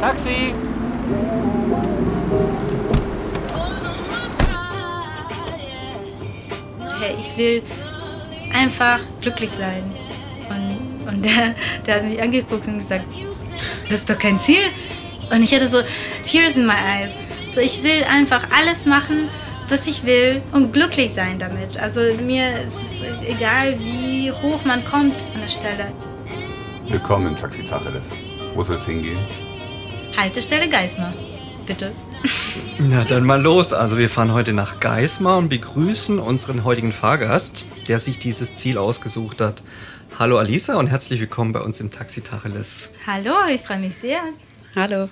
Taxi! Hey, ich will einfach glücklich sein. Und, und der, der hat mich angeguckt und gesagt, das ist doch kein Ziel. Und ich hatte so Tears in my eyes. So, ich will einfach alles machen, was ich will und glücklich sein damit. Also mir ist es egal, wie hoch man kommt an der Stelle. Willkommen im Taxi Tacheles. Wo soll es hingehen? Haltestelle Geismar, bitte. Na dann mal los. Also wir fahren heute nach Geismar und begrüßen unseren heutigen Fahrgast, der sich dieses Ziel ausgesucht hat. Hallo Alisa und herzlich willkommen bei uns im Taxi Tacheles. Hallo, ich freue mich sehr. Hallo.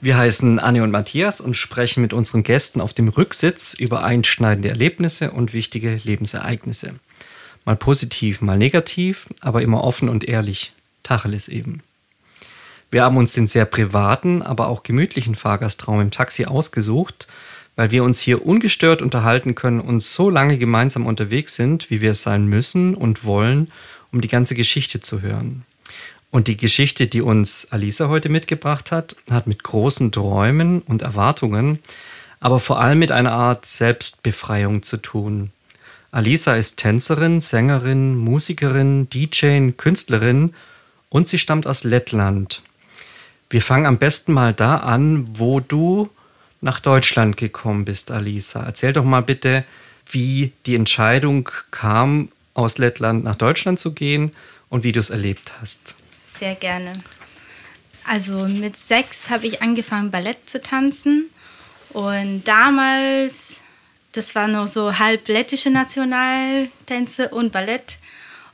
Wir heißen Anne und Matthias und sprechen mit unseren Gästen auf dem Rücksitz über einschneidende Erlebnisse und wichtige Lebensereignisse. Mal positiv, mal negativ, aber immer offen und ehrlich. Tacheles eben. Wir haben uns den sehr privaten, aber auch gemütlichen Fahrgastraum im Taxi ausgesucht, weil wir uns hier ungestört unterhalten können und so lange gemeinsam unterwegs sind, wie wir es sein müssen und wollen, um die ganze Geschichte zu hören. Und die Geschichte, die uns Alisa heute mitgebracht hat, hat mit großen Träumen und Erwartungen, aber vor allem mit einer Art Selbstbefreiung zu tun. Alisa ist Tänzerin, Sängerin, Musikerin, DJ, Künstlerin und sie stammt aus Lettland. Wir fangen am besten mal da an, wo du nach Deutschland gekommen bist, Alisa. Erzähl doch mal bitte, wie die Entscheidung kam, aus Lettland nach Deutschland zu gehen und wie du es erlebt hast. Sehr gerne. Also mit sechs habe ich angefangen, Ballett zu tanzen. Und damals, das war noch so halb lettische Nationaltänze und Ballett.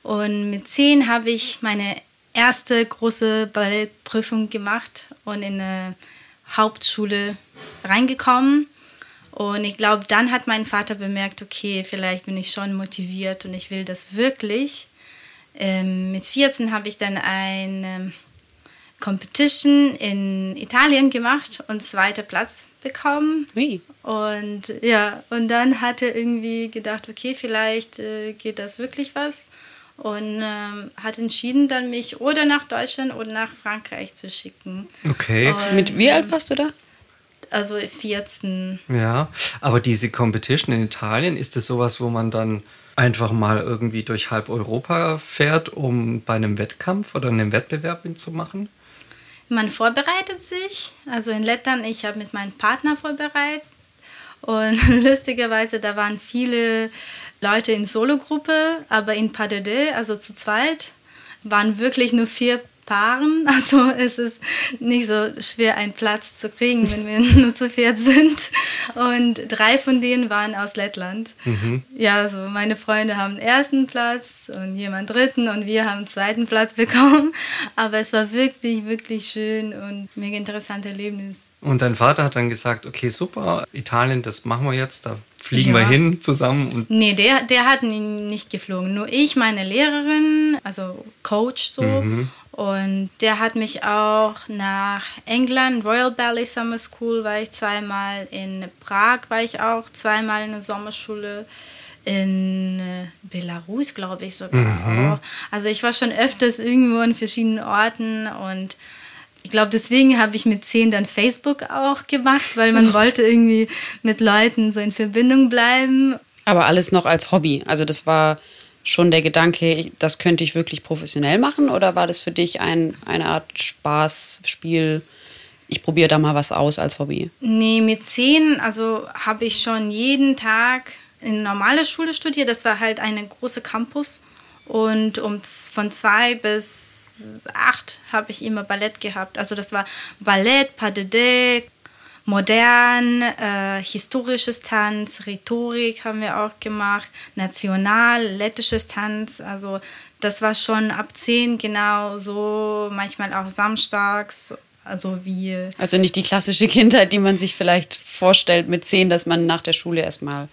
Und mit zehn habe ich meine erste große Ballettprüfung gemacht und in eine Hauptschule reingekommen. Und ich glaube, dann hat mein Vater bemerkt, okay, vielleicht bin ich schon motiviert und ich will das wirklich. Ähm, mit 14 habe ich dann eine Competition in Italien gemacht und zweiter Platz bekommen. Ui. Und ja, und dann hat er irgendwie gedacht, okay, vielleicht äh, geht das wirklich was und ähm, hat entschieden, dann mich oder nach Deutschland oder nach Frankreich zu schicken. Okay. Und, Mit wie alt warst du da? Also 14. Ja, aber diese Competition in Italien, ist das sowas, wo man dann einfach mal irgendwie durch halb Europa fährt, um bei einem Wettkampf oder einem Wettbewerb mitzumachen? Man vorbereitet sich. Also in Lettland, ich habe mit meinem Partner vorbereitet. Und lustigerweise, da waren viele Leute in Sologruppe, aber in Pas de deux, also zu zweit, waren wirklich nur vier Paaren. Also es ist nicht so schwer, einen Platz zu kriegen, wenn wir nur zu viert sind. Und drei von denen waren aus Lettland. Mhm. Ja, also meine Freunde haben ersten Platz und jemand dritten und wir haben zweiten Platz bekommen. Aber es war wirklich, wirklich schön und mega interessantes Erlebnis. Und dein Vater hat dann gesagt, okay, super, Italien, das machen wir jetzt, da fliegen wir Ja. hin zusammen. Und Nee, der, der hat ihn nicht geflogen. Nur ich, meine Lehrerin, also Coach so. Mhm. Und der hat mich auch nach England, Royal Ballet Summer School war ich zweimal, in Prag war ich auch zweimal in der Sommerschule, in äh, Belarus glaube ich sogar auch. Also ich war schon öfters irgendwo in verschiedenen Orten und ich glaube, deswegen habe ich mit 10 dann Facebook auch gemacht, weil man wollte irgendwie mit Leuten so in Verbindung bleiben. Aber alles noch als Hobby. Also das war schon der Gedanke, das könnte ich wirklich professionell machen oder war das für dich ein, eine Art Spaß, Spiel? Ich probiere da mal was aus als Hobby. Nee, mit 10, also habe ich schon jeden Tag in normaler Schule studiert. Das war halt eine große Campus. Und um, von zwei bis acht habe ich immer Ballett gehabt. Also das war Ballett, Pas de deux, modern, äh, historisches Tanz, Rhetorik haben wir auch gemacht, national, lettisches Tanz. Also das war schon ab zehn genau so, manchmal auch samstags. Also wie Also nicht die klassische Kindheit, die man sich vielleicht vorstellt mit zehn, dass man nach der Schule erstmal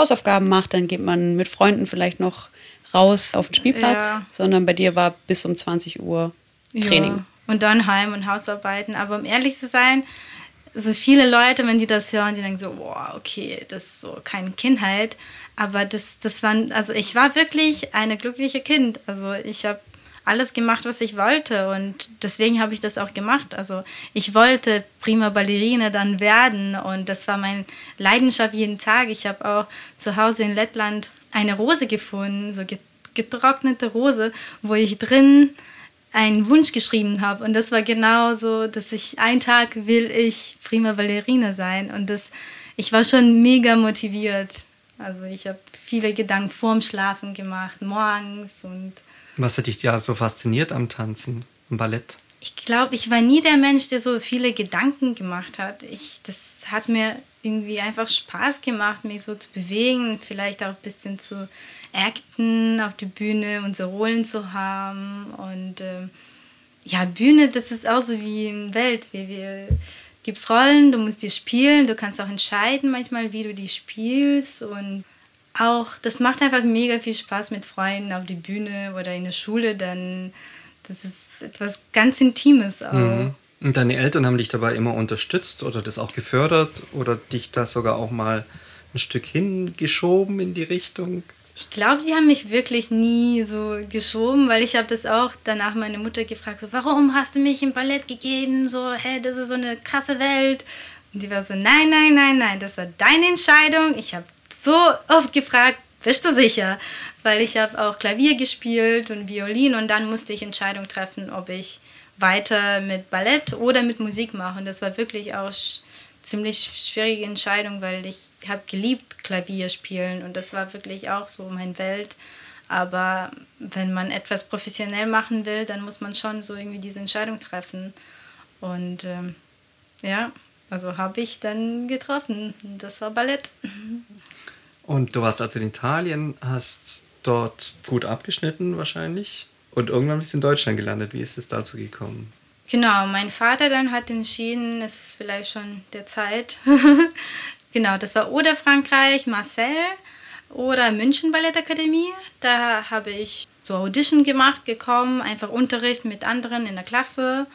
Hausaufgaben macht, dann geht man mit Freunden vielleicht noch raus auf den Spielplatz, Ja. sondern bei dir war bis um 20 Uhr Training. Ja, und dann heim und Hausarbeiten. Aber um ehrlich zu sein, so viele Leute, wenn die das hören, die denken so, boah, okay, das ist so keine Kindheit. Aber das, das waren, also ich war wirklich eine glückliche Kind. Also ich habe alles gemacht, was ich wollte. Und deswegen habe ich das auch gemacht. Also ich wollte prima Ballerina dann werden. Und das war meine Leidenschaft jeden Tag. Ich habe auch zu Hause in Lettland eine Rose gefunden, so getrocknete Rose, wo ich drin einen Wunsch geschrieben habe. Und das war genau so, dass ich einen Tag will ich prima Ballerina sein. Und das, ich war schon mega motiviert. Also ich habe viele Gedanken vorm Schlafen gemacht, morgens und. Was hat dich ja so fasziniert am Tanzen, am Ballett? Ich glaube, ich war nie der Mensch, der so viele Gedanken gemacht hat. Ich, das hat mir irgendwie einfach Spaß gemacht, mich so zu bewegen, vielleicht auch ein bisschen zu acten auf der Bühne, unsere Rollen zu haben. Und äh, ja, Bühne, das ist auch so wie in Welt. Wir, wir gibt's Rollen, du musst die spielen, du kannst auch entscheiden manchmal, wie du die spielst. Und auch, das macht einfach mega viel Spaß mit Freunden auf der Bühne oder in der Schule. Dann, das ist etwas ganz Intimes auch. Mhm. Und deine Eltern haben dich dabei immer unterstützt oder das auch gefördert oder dich da sogar auch mal ein Stück hingeschoben in die Richtung? Ich glaube, sie haben mich wirklich nie so geschoben, weil ich habe das auch danach meine Mutter gefragt, so, warum hast du mich im Ballett gegeben? So, hä, das ist so eine krasse Welt. Und sie war so, nein, nein, nein, nein, das war deine Entscheidung. Ich habe so oft gefragt, bist du sicher? Weil ich habe auch Klavier gespielt und Violin und dann musste ich Entscheidung treffen, ob ich weiter mit Ballett oder mit Musik mache. Und das war wirklich auch ziemlich schwierige Entscheidung, weil ich habe geliebt Klavier spielen und das war wirklich auch so mein Welt. Aber wenn man etwas professionell machen will, dann muss man schon so irgendwie diese Entscheidung treffen. Und ähm, ja, also habe ich dann getroffen. Das war Ballett. Und du warst also in Italien, hast dort gut abgeschnitten wahrscheinlich und irgendwann bist du in Deutschland gelandet. Wie ist es dazu gekommen? Genau, mein Vater dann hat entschieden, es ist vielleicht schon der Zeit. genau, das war oder Frankreich, Marseille oder München Ballettakademie. Da habe ich so Audition gemacht, gekommen, einfach Unterricht mit anderen in der Klasse,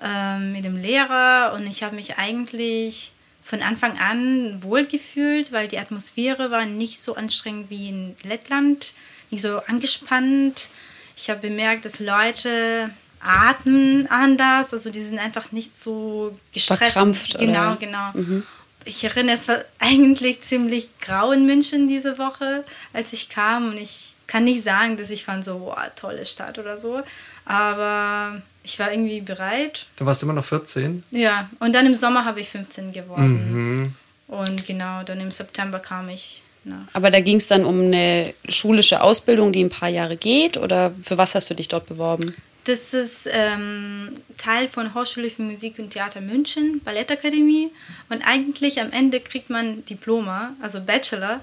ähm, mit dem Lehrer und ich habe mich eigentlich von Anfang an wohlgefühlt, weil die Atmosphäre war nicht so anstrengend wie in Lettland, nicht so angespannt. Ich habe bemerkt, dass Leute atmen anders, also die sind einfach nicht so gestresst. Verkrampft. Genau, oder? genau. Mhm. Ich erinnere, es war eigentlich ziemlich grau in München diese Woche, als ich kam und ich kann nicht sagen, dass ich fand so, boah, tolle Stadt oder so, aber ich war irgendwie bereit. Du warst immer noch 14? Ja, und dann im Sommer habe ich 15 geworden. Mhm. Und genau, dann im September kam ich nach. Aber da ging es dann um eine schulische Ausbildung, die ein paar Jahre geht oder für was hast du dich dort beworben? Das ist ähm, Teil von Hochschule für Musik und Theater München, Ballettakademie. Und eigentlich am Ende kriegt man Diploma, also Bachelor.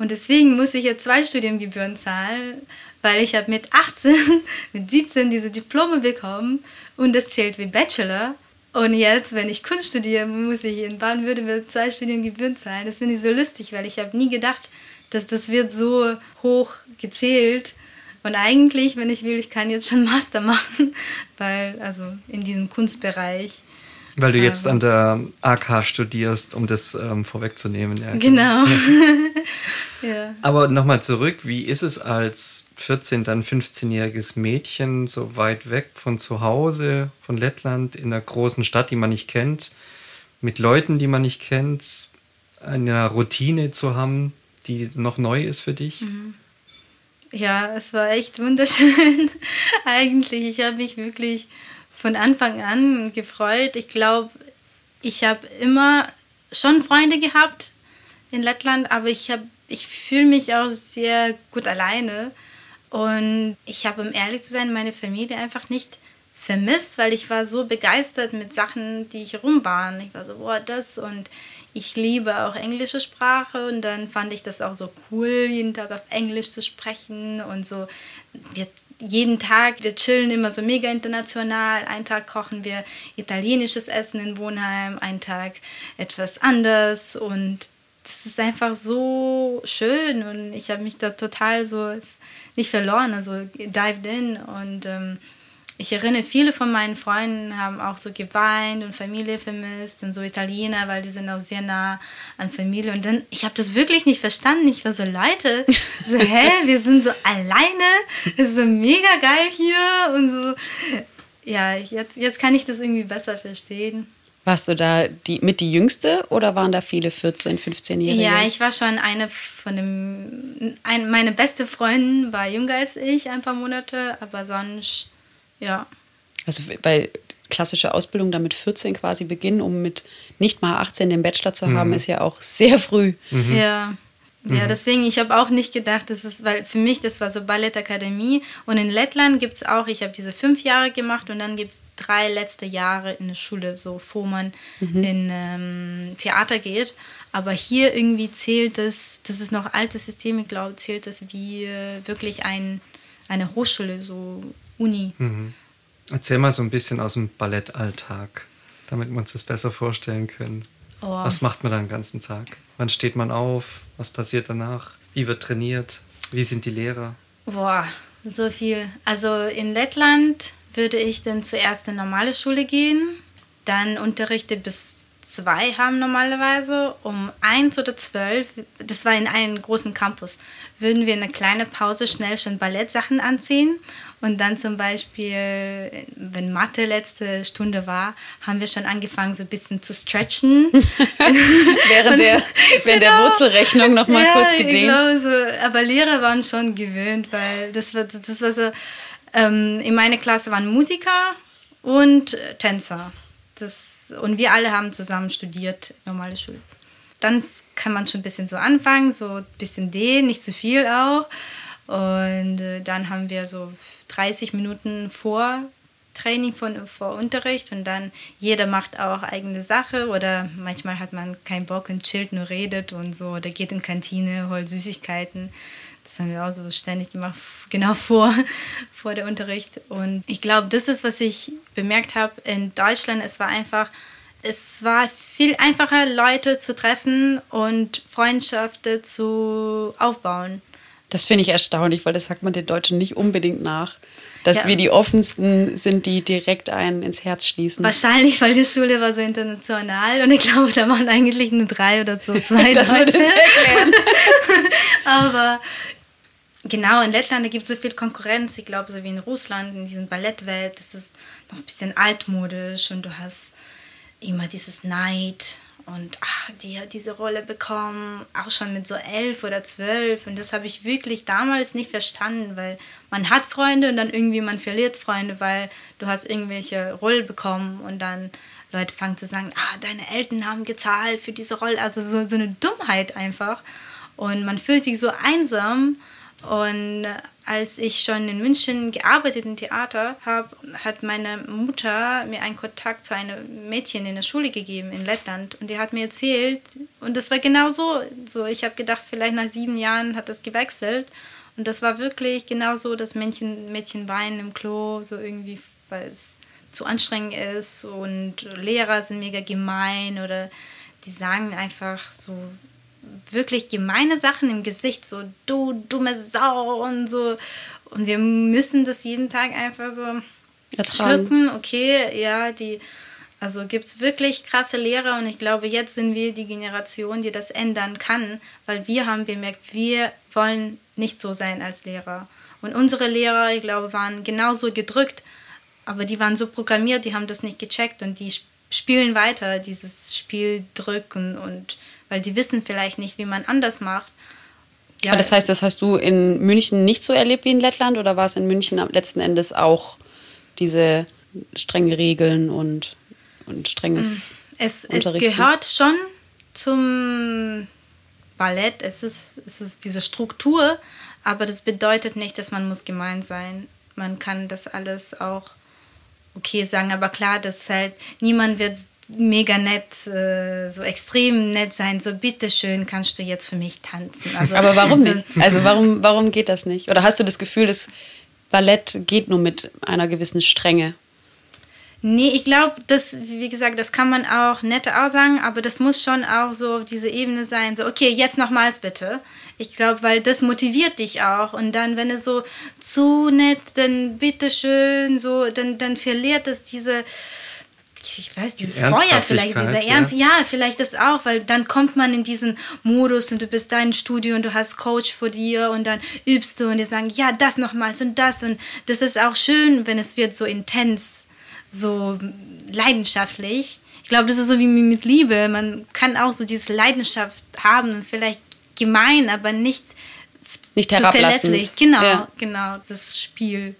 Und deswegen muss ich jetzt zwei Studiengebühren zahlen, weil ich habe mit 18, mit 17 diese Diplome bekommen und das zählt wie Bachelor. Und jetzt, wenn ich Kunst studiere, muss ich in Baden-Württemberg zwei Studiengebühren zahlen. Das finde ich so lustig, weil ich habe nie gedacht, dass das wird so hoch gezählt und eigentlich, wenn ich will, ich kann jetzt schon Master machen, weil, also in diesem Kunstbereich. Weil du jetzt an der AK studierst, um das ähm, vorwegzunehmen. Ja, genau. ja. Aber nochmal zurück, wie ist es als 14, dann 15-jähriges Mädchen so weit weg von zu Hause, von Lettland, in einer großen Stadt, die man nicht kennt, mit Leuten, die man nicht kennt, eine Routine zu haben, die noch neu ist für dich? Mhm. Ja, es war echt wunderschön. Eigentlich, ich habe mich wirklich von Anfang an gefreut. Ich glaube, ich habe immer schon Freunde gehabt in Lettland, aber ich ich fühle mich auch sehr gut alleine und ich habe um ehrlich zu sein meine Familie einfach nicht vermisst, weil ich war so begeistert mit Sachen, die ich rum waren. Ich war so, boah, das und ich liebe auch englische Sprache und dann fand ich das auch so cool, jeden Tag auf Englisch zu sprechen und so. Wir, jeden Tag, wir chillen immer so mega international. Einen Tag kochen wir italienisches Essen in Wohnheim, einen Tag etwas anders und das ist einfach so schön und ich habe mich da total so nicht verloren, also dived in und ähm, ich erinnere, viele von meinen Freunden haben auch so geweint und Familie vermisst und so Italiener, weil die sind auch sehr nah an Familie. Und dann, ich habe das wirklich nicht verstanden. Ich war so, Leute, so, hä, wir sind so alleine, es ist so mega geil hier und so. Ja, jetzt, jetzt kann ich das irgendwie besser verstehen. Warst du da die, mit die Jüngste oder waren da viele 14-, 15-Jährige? Ja, ich war schon eine von dem. Ein, meine beste Freundin war jünger als ich, ein paar Monate, aber sonst, ja. Also, weil klassische Ausbildung damit 14 quasi beginnen, um mit nicht mal 18 den Bachelor zu haben, mhm. ist ja auch sehr früh. Mhm. Ja. Ja, mhm. deswegen, ich habe auch nicht gedacht, das ist, weil für mich, das war so Ballettakademie. Und in Lettland gibt es auch, ich habe diese fünf Jahre gemacht und dann gibt es drei letzte Jahre in der Schule, so bevor man mhm. in ähm, Theater geht. Aber hier irgendwie zählt das, das ist noch altes System, ich glaube, zählt das wie äh, wirklich ein, eine Hochschule, so Uni. Mhm. Erzähl mal so ein bisschen aus dem Ballettalltag, damit wir uns das besser vorstellen können. Oh. Was macht man da den ganzen Tag? Wann steht man auf? Was passiert danach? Wie wird trainiert? Wie sind die Lehrer? Boah, so viel. Also in Lettland würde ich dann zuerst in normale Schule gehen, dann unterrichte bis zwei haben normalerweise. Um eins oder zwölf, das war in einem großen Campus, würden wir in eine kleine Pause schnell schon Ballettsachen anziehen. Und dann zum Beispiel, wenn Mathe letzte Stunde war, haben wir schon angefangen, so ein bisschen zu stretchen. während der, während genau. der Wurzelrechnung nochmal ja, kurz gedehnt. Genau so. Aber Lehrer waren schon gewöhnt, weil das war, das war so, ähm, in meiner Klasse waren Musiker und Tänzer. Das, und wir alle haben zusammen studiert, normale Schule. Dann kann man schon ein bisschen so anfangen, so ein bisschen dehnen, nicht zu viel auch. Und äh, dann haben wir so 30 Minuten vor Training von, vor Unterricht und dann jeder macht auch eigene Sache oder manchmal hat man keinen Bock und chillt, nur redet und so oder geht in Kantine, holt Süßigkeiten. Das haben wir auch so ständig gemacht, genau vor, vor der Unterricht. Und ich glaube, das ist, was ich bemerkt habe in Deutschland. Es war einfach, es war viel einfacher, Leute zu treffen und Freundschaften zu aufbauen. Das finde ich erstaunlich, weil das sagt man den Deutschen nicht unbedingt nach. Dass ja. wir die offensten sind, die direkt einen ins Herz schließen. Wahrscheinlich, weil die Schule war so international und ich glaube, da waren eigentlich nur drei oder so, zwei das Deutsche. Würde erklären. Aber Genau, in Lettland gibt es so viel Konkurrenz. Ich glaube, so wie in Russland, in diesem Ballettwelt, ist es noch ein bisschen altmodisch und du hast immer dieses Neid und ach, die hat diese Rolle bekommen, auch schon mit so elf oder zwölf. Und das habe ich wirklich damals nicht verstanden, weil man hat Freunde und dann irgendwie man verliert Freunde, weil du hast irgendwelche Rollen bekommen und dann Leute fangen zu sagen, ah, deine Eltern haben gezahlt für diese Rolle. Also so, so eine Dummheit einfach. Und man fühlt sich so einsam und als ich schon in München gearbeitet im Theater habe, hat meine Mutter mir einen Kontakt zu einem Mädchen in der Schule gegeben in Lettland und die hat mir erzählt und das war genau so. so ich habe gedacht, vielleicht nach sieben Jahren hat das gewechselt und das war wirklich genau so, dass Mädchen, Mädchen weinen im Klo, so irgendwie, weil es zu anstrengend ist und Lehrer sind mega gemein oder die sagen einfach so wirklich gemeine Sachen im Gesicht, so du dumme Sau und so. Und wir müssen das jeden Tag einfach so Ertragen. schlucken. Okay, ja, die, also gibt es wirklich krasse Lehrer und ich glaube, jetzt sind wir die Generation, die das ändern kann, weil wir haben bemerkt, wir wollen nicht so sein als Lehrer. Und unsere Lehrer, ich glaube, waren genauso gedrückt, aber die waren so programmiert, die haben das nicht gecheckt und die spielen weiter dieses Spiel drücken und weil die wissen vielleicht nicht, wie man anders macht. Ja, das heißt, das hast du in München nicht so erlebt wie in Lettland oder war es in München letzten Endes auch diese strengen Regeln und, und strenges mm, es, es gehört schon zum Ballett, es ist, es ist diese Struktur, aber das bedeutet nicht, dass man muss gemein sein. Man kann das alles auch okay sagen, aber klar, dass halt niemand wird mega nett, äh, so extrem nett sein, so bitteschön, kannst du jetzt für mich tanzen. Also, Aber warum nicht? Also warum, warum geht das nicht? Oder hast du das Gefühl, das Ballett geht nur mit einer gewissen Strenge? Nee, ich glaube, das, wie gesagt, das kann man auch netter auch sagen, aber das muss schon auch so diese Ebene sein, so, okay, jetzt nochmals bitte. Ich glaube, weil das motiviert dich auch. Und dann, wenn es so zu nett, dann bitteschön, so, dann, dann verliert es diese, ich weiß, dieses Feuer vielleicht, dieser Ernst, ja. ja, vielleicht das auch, weil dann kommt man in diesen Modus und du bist da im Studio und du hast Coach vor dir und dann übst du und die sagen, ja, das nochmals und das und das ist auch schön, wenn es wird so intens so leidenschaftlich. Ich glaube, das ist so wie mit Liebe. Man kann auch so diese Leidenschaft haben und vielleicht gemein, aber nicht, nicht verletzlich. Genau, ja. genau, das Spiel.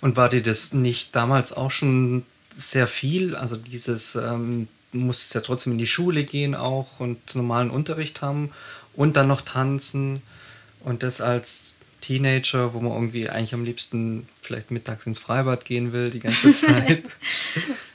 Und war dir das nicht damals auch schon sehr viel? Also dieses, ähm, du musstest ja trotzdem in die Schule gehen auch und normalen Unterricht haben und dann noch tanzen und das als Teenager, wo man irgendwie eigentlich am liebsten vielleicht mittags ins Freibad gehen will, die ganze Zeit.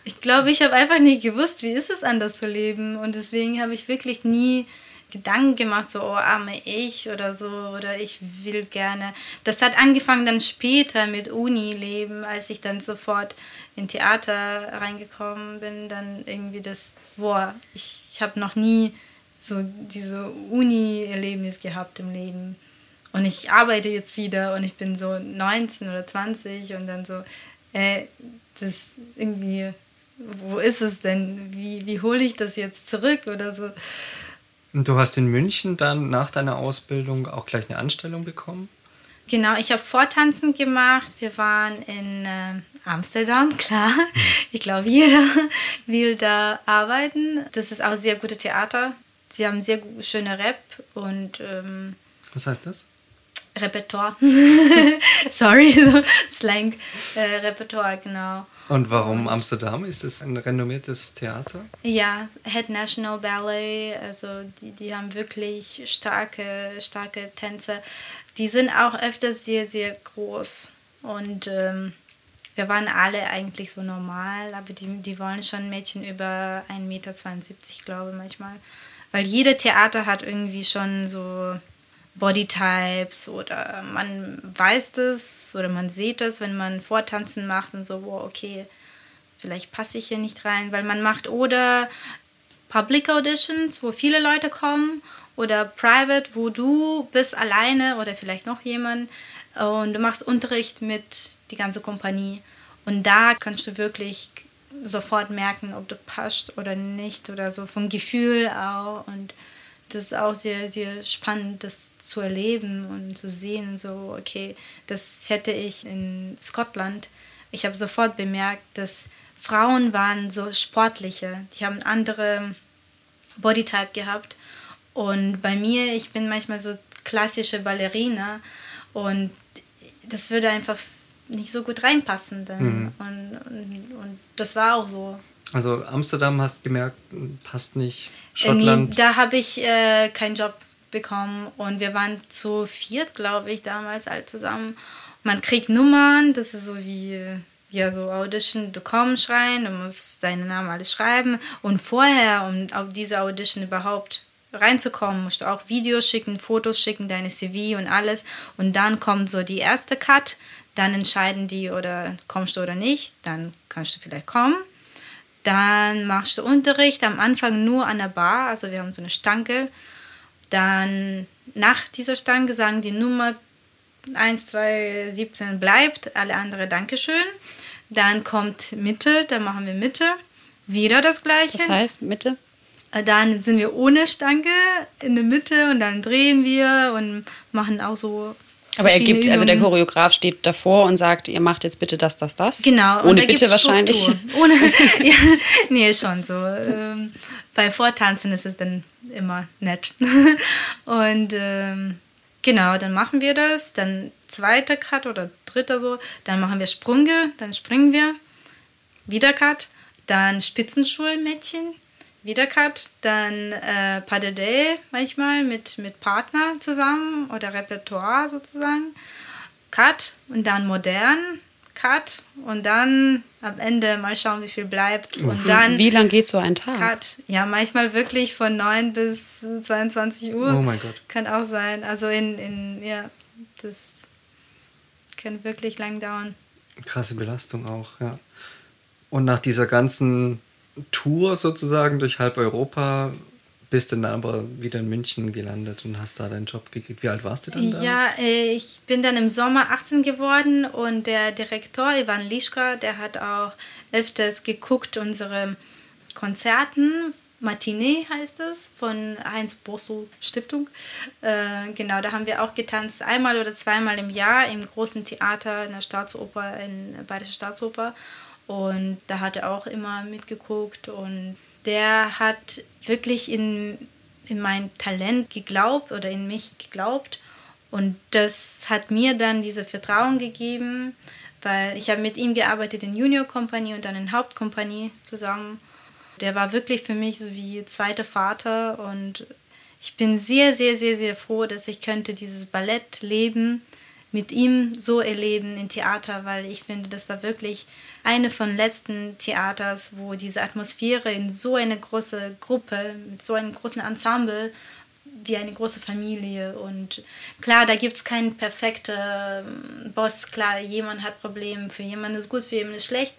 ich glaube, ich habe einfach nie gewusst, wie ist es anders zu leben. Und deswegen habe ich wirklich nie Gedanken gemacht, so, oh, arme ich oder so, oder ich will gerne. Das hat angefangen dann später mit Uni-Leben, als ich dann sofort in Theater reingekommen bin, dann irgendwie das, boah, ich, ich habe noch nie so diese Uni-Erlebnis gehabt im Leben und ich arbeite jetzt wieder und ich bin so 19 oder 20 und dann so, äh, das irgendwie, wo ist es denn? Wie, wie hole ich das jetzt zurück oder so? Und du hast in München dann nach deiner Ausbildung auch gleich eine Anstellung bekommen? Genau, ich habe Vortanzen gemacht. Wir waren in äh, Amsterdam, klar. Ich glaube, jeder will da arbeiten. Das ist auch sehr gute Theater. Sie haben sehr schöne Rap und. Ähm, Was heißt das? Repertoire. Sorry, so Slang. Äh, Repertoire, genau. Und warum Amsterdam? Ist das ein renommiertes Theater? Ja, Head National Ballet, also die, die haben wirklich starke, starke Tänze. Die sind auch öfters sehr, sehr groß. Und ähm, wir waren alle eigentlich so normal, aber die, die wollen schon Mädchen über 1,72 Meter, glaube ich manchmal. Weil jede Theater hat irgendwie schon so Bodytypes oder man weiß das oder man sieht das, wenn man Vortanzen macht und so, wow, okay, vielleicht passe ich hier nicht rein, weil man macht oder Public Auditions, wo viele Leute kommen oder Private, wo du bist alleine oder vielleicht noch jemand und du machst Unterricht mit die ganze Kompanie. Und da kannst du wirklich sofort merken, ob du passt oder nicht oder so vom Gefühl auch und das ist auch sehr, sehr spannend, das zu erleben und zu sehen, so, okay, das hätte ich in Schottland. Ich habe sofort bemerkt, dass Frauen waren so sportliche, die haben andere Bodytype gehabt. Und bei mir, ich bin manchmal so klassische Ballerina und das würde einfach nicht so gut reinpassen. Dann. Mhm. Und, und, und das war auch so. Also Amsterdam hast du gemerkt, passt nicht. Schottland. Nee, da habe ich äh, keinen Job bekommen. Und wir waren zu viert, glaube ich, damals alle zusammen. Man kriegt Nummern, das ist so wie ja so Audition, du kommst rein, du musst deinen Namen alles schreiben. Und vorher, um auf diese Audition überhaupt reinzukommen, musst du auch Videos schicken, Fotos schicken, deine CV und alles. Und dann kommt so die erste Cut, dann entscheiden die oder kommst du oder nicht, dann kannst du vielleicht kommen dann machst du Unterricht am Anfang nur an der Bar, also wir haben so eine Stange. Dann nach dieser Stange sagen die Nummer 1, 2, 17 bleibt, alle andere Dankeschön. Dann kommt Mitte, dann machen wir Mitte. Wieder das gleiche. Das heißt Mitte? Dann sind wir ohne Stange in der Mitte und dann drehen wir und machen auch so aber er gibt, also der Choreograf steht davor und sagt, ihr macht jetzt bitte das, das, das. Genau. Ohne bitte wahrscheinlich. Ohne, ja, nee, schon so. Ähm, bei Vortanzen ist es dann immer nett. und ähm, genau, dann machen wir das. Dann zweiter Cut oder dritter so. Dann machen wir Sprünge, dann springen wir. Wieder Cut. Dann Spitzenschulmädchen wieder Cut, dann äh, Pas de Deux manchmal mit, mit Partner zusammen oder Repertoire sozusagen. Cut und dann modern, Cut und dann am Ende mal schauen, wie viel bleibt. Und dann wie lang geht so ein Tag? Cut. Ja, manchmal wirklich von 9 bis 22 Uhr. Oh mein Gott. Kann auch sein. Also in, in ja, das kann wirklich lang dauern. Krasse Belastung auch, ja. Und nach dieser ganzen Tour sozusagen durch halb Europa bist dann aber wieder in München gelandet und hast da deinen Job gekriegt. Wie alt warst du dann da? Ja, äh, ich bin dann im Sommer 18 geworden und der Direktor Ivan Lischka, der hat auch öfters geguckt unsere Konzerten. Matinee heißt es, von Heinz Bosso Stiftung. Äh, genau, da haben wir auch getanzt, einmal oder zweimal im Jahr im großen Theater in der Staatsoper, in Bayerische Staatsoper. Und da hat er auch immer mitgeguckt und der hat wirklich in, in mein Talent geglaubt oder in mich geglaubt. Und das hat mir dann dieses Vertrauen gegeben, weil ich habe mit ihm gearbeitet in Junior Company und dann in Hauptkompanie zusammen. Der war wirklich für mich so wie zweiter Vater und ich bin sehr, sehr, sehr, sehr froh, dass ich könnte dieses Ballettleben mit ihm so erleben im Theater, weil ich finde, das war wirklich eine von letzten Theaters, wo diese Atmosphäre in so eine große Gruppe, mit so einem großen Ensemble, wie eine große Familie. Und klar, da gibt es keinen perfekten ähm, Boss. Klar, jemand hat Probleme, für jemanden ist gut, für jemanden ist schlecht.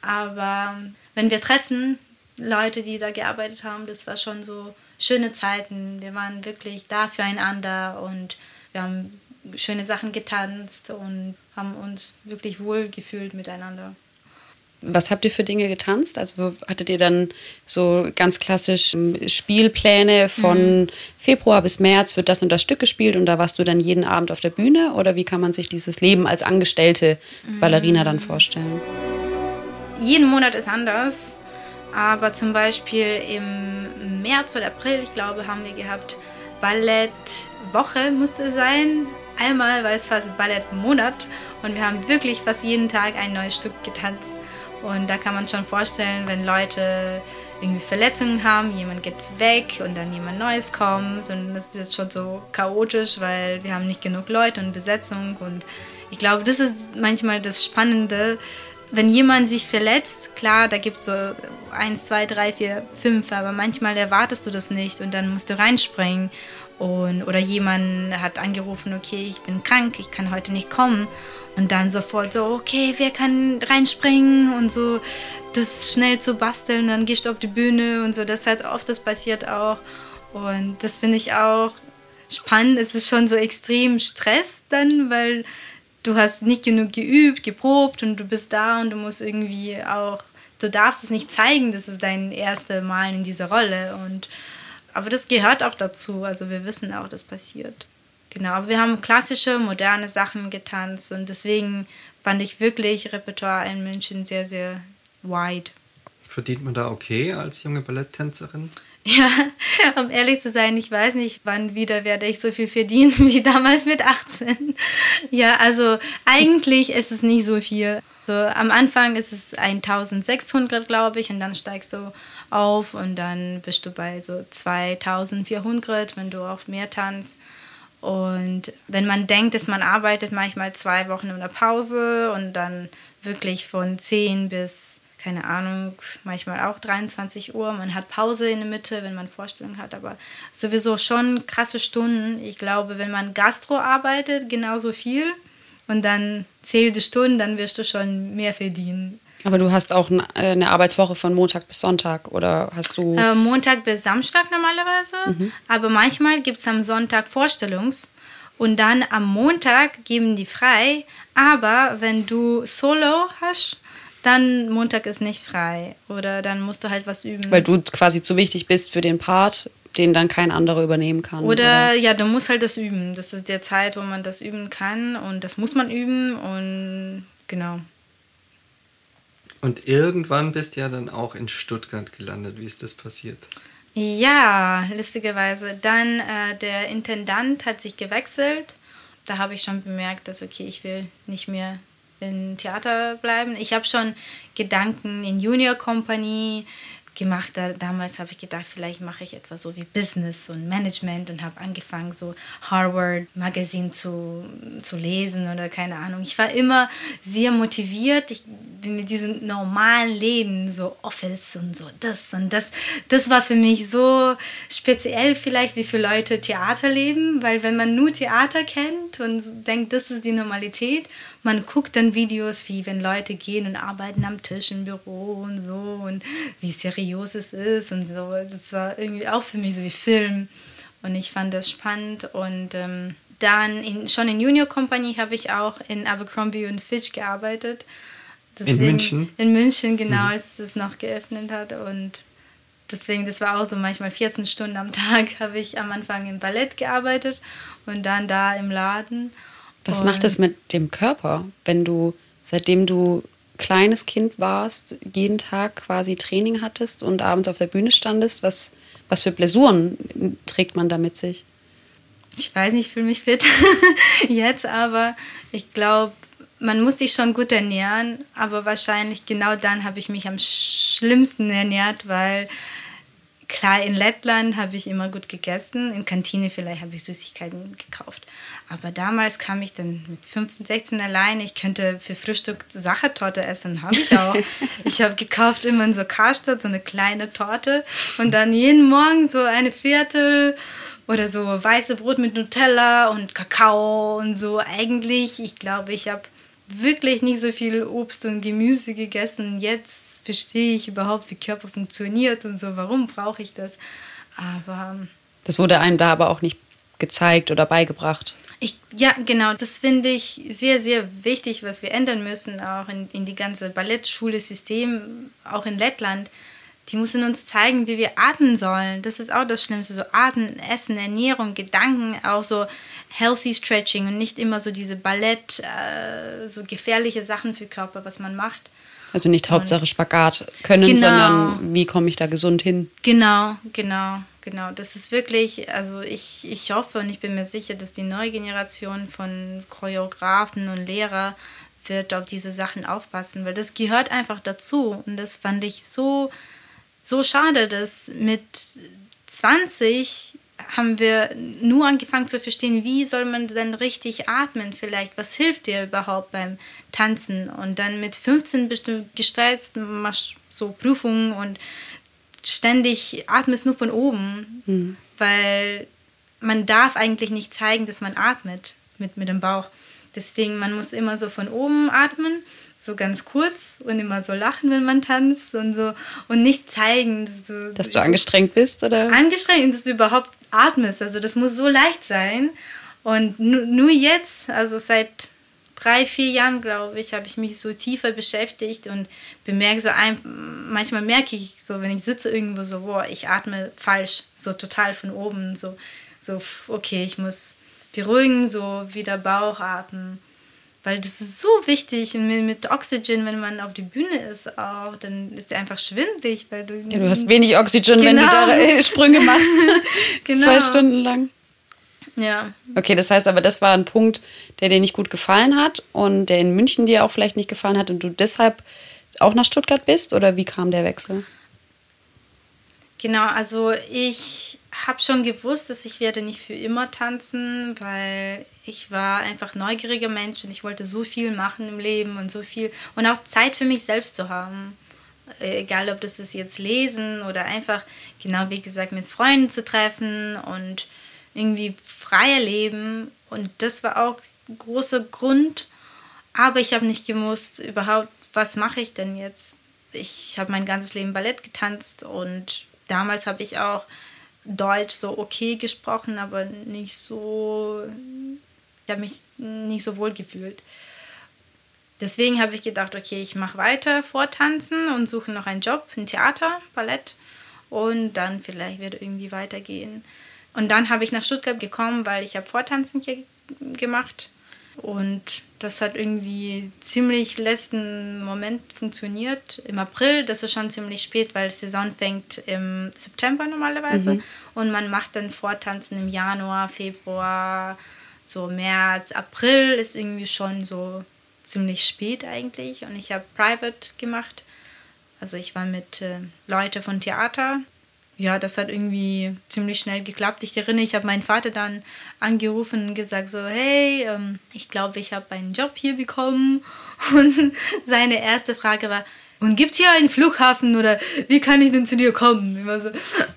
Aber wenn wir treffen, Leute, die da gearbeitet haben, das war schon so schöne Zeiten. Wir waren wirklich da füreinander und wir haben schöne Sachen getanzt und haben uns wirklich wohl gefühlt miteinander. Was habt ihr für Dinge getanzt? Also hattet ihr dann so ganz klassisch ähm, Spielpläne von mhm. Februar bis März wird das und das Stück gespielt und da warst du dann jeden Abend auf der Bühne? Oder wie kann man sich dieses Leben als angestellte Ballerina dann vorstellen? Jeden Monat ist anders, aber zum Beispiel im März oder April, ich glaube, haben wir gehabt Ballettwoche musste sein einmal war es fast Ballettmonat und wir haben wirklich fast jeden Tag ein neues Stück getanzt. Und da kann man schon vorstellen, wenn Leute irgendwie Verletzungen haben, jemand geht weg und dann jemand Neues kommt und das ist schon so chaotisch, weil wir haben nicht genug Leute und Besetzung und ich glaube, das ist manchmal das Spannende, wenn jemand sich verletzt, klar, da gibt es so eins, zwei, drei, vier, fünf, aber manchmal erwartest du das nicht und dann musst du reinspringen und, oder jemand hat angerufen, okay, ich bin krank, ich kann heute nicht kommen. Und dann sofort so, okay, wer kann reinspringen und so das schnell zu basteln, dann gehst du auf die Bühne und so. Das hat oft, das passiert auch. Und das finde ich auch spannend. Es ist schon so extrem Stress dann, weil du hast nicht genug geübt, geprobt und du bist da und du musst irgendwie auch, du darfst es nicht zeigen, das ist dein erstes Mal in dieser Rolle. Und aber das gehört auch dazu. Also wir wissen auch, das passiert. Genau, aber wir haben klassische, moderne Sachen getanzt und deswegen fand ich wirklich Repertoire in München sehr, sehr wide. Verdient man da okay als junge Balletttänzerin? Ja, um ehrlich zu sein, ich weiß nicht, wann wieder werde ich so viel verdienen wie damals mit 18. Ja, also eigentlich ist es nicht so viel. So, am Anfang ist es 1600, glaube ich, und dann steigst du auf und dann bist du bei so 2400, wenn du auch mehr tanzt. Und wenn man denkt, dass man arbeitet manchmal zwei Wochen in der Pause und dann wirklich von 10 bis, keine Ahnung, manchmal auch 23 Uhr. Man hat Pause in der Mitte, wenn man Vorstellungen hat, aber sowieso schon krasse Stunden. Ich glaube, wenn man Gastro arbeitet, genauso viel und dann zählt die Stunden, dann wirst du schon mehr verdienen. Aber du hast auch äh, eine Arbeitswoche von Montag bis Sonntag oder hast du. Äh, Montag bis Samstag normalerweise. Mhm. Aber manchmal gibt es am Sonntag Vorstellungs und dann am Montag geben die frei. Aber wenn du Solo hast, dann Montag ist nicht frei. Oder dann musst du halt was üben. Weil du quasi zu wichtig bist für den Part, den dann kein anderer übernehmen kann. Oder, oder, ja, du musst halt das üben. Das ist der Zeit, wo man das üben kann und das muss man üben und genau. Und irgendwann bist du ja dann auch in Stuttgart gelandet. Wie ist das passiert? Ja, lustigerweise. Dann äh, der Intendant hat sich gewechselt. Da habe ich schon bemerkt, dass okay, ich will nicht mehr im Theater bleiben. Ich habe schon Gedanken in Junior Company gemacht. Da, damals habe ich gedacht, vielleicht mache ich etwas so wie Business und Management und habe angefangen, so Harvard Magazine zu, zu lesen oder keine Ahnung. Ich war immer sehr motiviert. Ich mit diesem normalen Leben, so Office und so das und das, das war für mich so speziell vielleicht, wie für Leute Theater leben, weil wenn man nur Theater kennt und denkt, das ist die Normalität, man guckt dann Videos, wie wenn Leute gehen und arbeiten am Tisch im Büro und so und wie seriös es ist und so. Das war irgendwie auch für mich so wie Film und ich fand das spannend und ähm, dann in, schon in Junior Company habe ich auch in Abercrombie und Fitch gearbeitet. Deswegen, in München? In München, genau, mhm. als es noch geöffnet hat. Und deswegen, das war auch so manchmal 14 Stunden am Tag habe ich am Anfang im Ballett gearbeitet und dann da im Laden. Was und macht das mit dem Körper, wenn du, seitdem du kleines Kind warst, jeden Tag quasi Training hattest und abends auf der Bühne standest? Was, was für Blessuren trägt man da mit sich? Ich weiß nicht, ich fühle mich fit jetzt, aber ich glaube, man muss sich schon gut ernähren, aber wahrscheinlich genau dann habe ich mich am schlimmsten ernährt, weil klar, in Lettland habe ich immer gut gegessen, in Kantine vielleicht habe ich Süßigkeiten gekauft. Aber damals kam ich dann mit 15, 16 alleine, ich könnte für Frühstück Sachertorte essen, habe ich auch. ich habe gekauft immer in so Karstadt so eine kleine Torte und dann jeden Morgen so eine Viertel oder so weiße Brot mit Nutella und Kakao und so. Eigentlich, ich glaube, ich habe wirklich nicht so viel Obst und Gemüse gegessen. Jetzt verstehe ich überhaupt, wie Körper funktioniert und so, warum brauche ich das. Aber. Das wurde einem da aber auch nicht gezeigt oder beigebracht. Ich, ja, genau, das finde ich sehr, sehr wichtig, was wir ändern müssen, auch in, in die ganze Ballettschule-System, auch in Lettland die müssen uns zeigen, wie wir atmen sollen. Das ist auch das Schlimmste. So Atmen, Essen, Ernährung, Gedanken, auch so healthy stretching und nicht immer so diese Ballett, äh, so gefährliche Sachen für Körper, was man macht. Also nicht Hauptsache Spagat können, genau, sondern wie komme ich da gesund hin? Genau, genau, genau. Das ist wirklich, also ich, ich hoffe und ich bin mir sicher, dass die neue Generation von Choreografen und Lehrer wird auf diese Sachen aufpassen, weil das gehört einfach dazu und das fand ich so so schade, dass mit 20 haben wir nur angefangen zu verstehen, wie soll man denn richtig atmen vielleicht, was hilft dir überhaupt beim Tanzen und dann mit 15 bist du gestresst, machst so Prüfungen und ständig atmest nur von oben, mhm. weil man darf eigentlich nicht zeigen, dass man atmet mit, mit dem Bauch. Deswegen, man muss immer so von oben atmen so ganz kurz und immer so lachen, wenn man tanzt und so und nicht zeigen, dass du, dass du angestrengt bist oder angestrengt dass du überhaupt atmest. Also das muss so leicht sein und nur jetzt, also seit drei, vier Jahren, glaube ich, habe ich mich so tiefer beschäftigt und bemerke so ein, manchmal merke ich so, wenn ich sitze irgendwo so, boah, ich atme falsch, so total von oben, so, so okay, ich muss beruhigen, so wieder Bauch atmen weil das ist so wichtig mit, mit Oxygen, wenn man auf die Bühne ist auch, dann ist der einfach schwindlig, weil du... Ja, du hast wenig Oxygen, genau. wenn du da genau. Sprünge machst, genau. zwei Stunden lang. Ja. Okay, das heißt aber, das war ein Punkt, der dir nicht gut gefallen hat und der in München dir auch vielleicht nicht gefallen hat und du deshalb auch nach Stuttgart bist oder wie kam der Wechsel? Genau, also ich habe schon gewusst, dass ich werde nicht für immer tanzen, weil ich war einfach neugieriger Mensch und ich wollte so viel machen im Leben und so viel und auch Zeit für mich selbst zu haben. Egal, ob das ist jetzt lesen oder einfach, genau wie gesagt, mit Freunden zu treffen und irgendwie freier leben. Und das war auch ein großer Grund. Aber ich habe nicht gewusst, überhaupt, was mache ich denn jetzt? Ich habe mein ganzes Leben Ballett getanzt und damals habe ich auch Deutsch so okay gesprochen, aber nicht so, ich habe mich nicht so wohl gefühlt. Deswegen habe ich gedacht, okay, ich mache weiter vortanzen und suche noch einen Job, ein Theater, Ballett und dann vielleicht wird irgendwie weitergehen. Und dann habe ich nach Stuttgart gekommen, weil ich habe Vortanzen hier gemacht und das hat irgendwie ziemlich letzten Moment funktioniert. Im April, das ist schon ziemlich spät, weil Saison fängt im September normalerweise. Mhm. Und man macht dann Vortanzen im Januar, Februar, so März, April ist irgendwie schon so ziemlich spät eigentlich. Und ich habe Private gemacht. Also ich war mit äh, Leuten von Theater ja, das hat irgendwie ziemlich schnell geklappt. Ich erinnere, ich habe meinen Vater dann angerufen und gesagt so, hey, ähm, ich glaube, ich habe einen Job hier bekommen. Und seine erste Frage war, und gibt es hier einen Flughafen oder wie kann ich denn zu dir kommen? Immer so,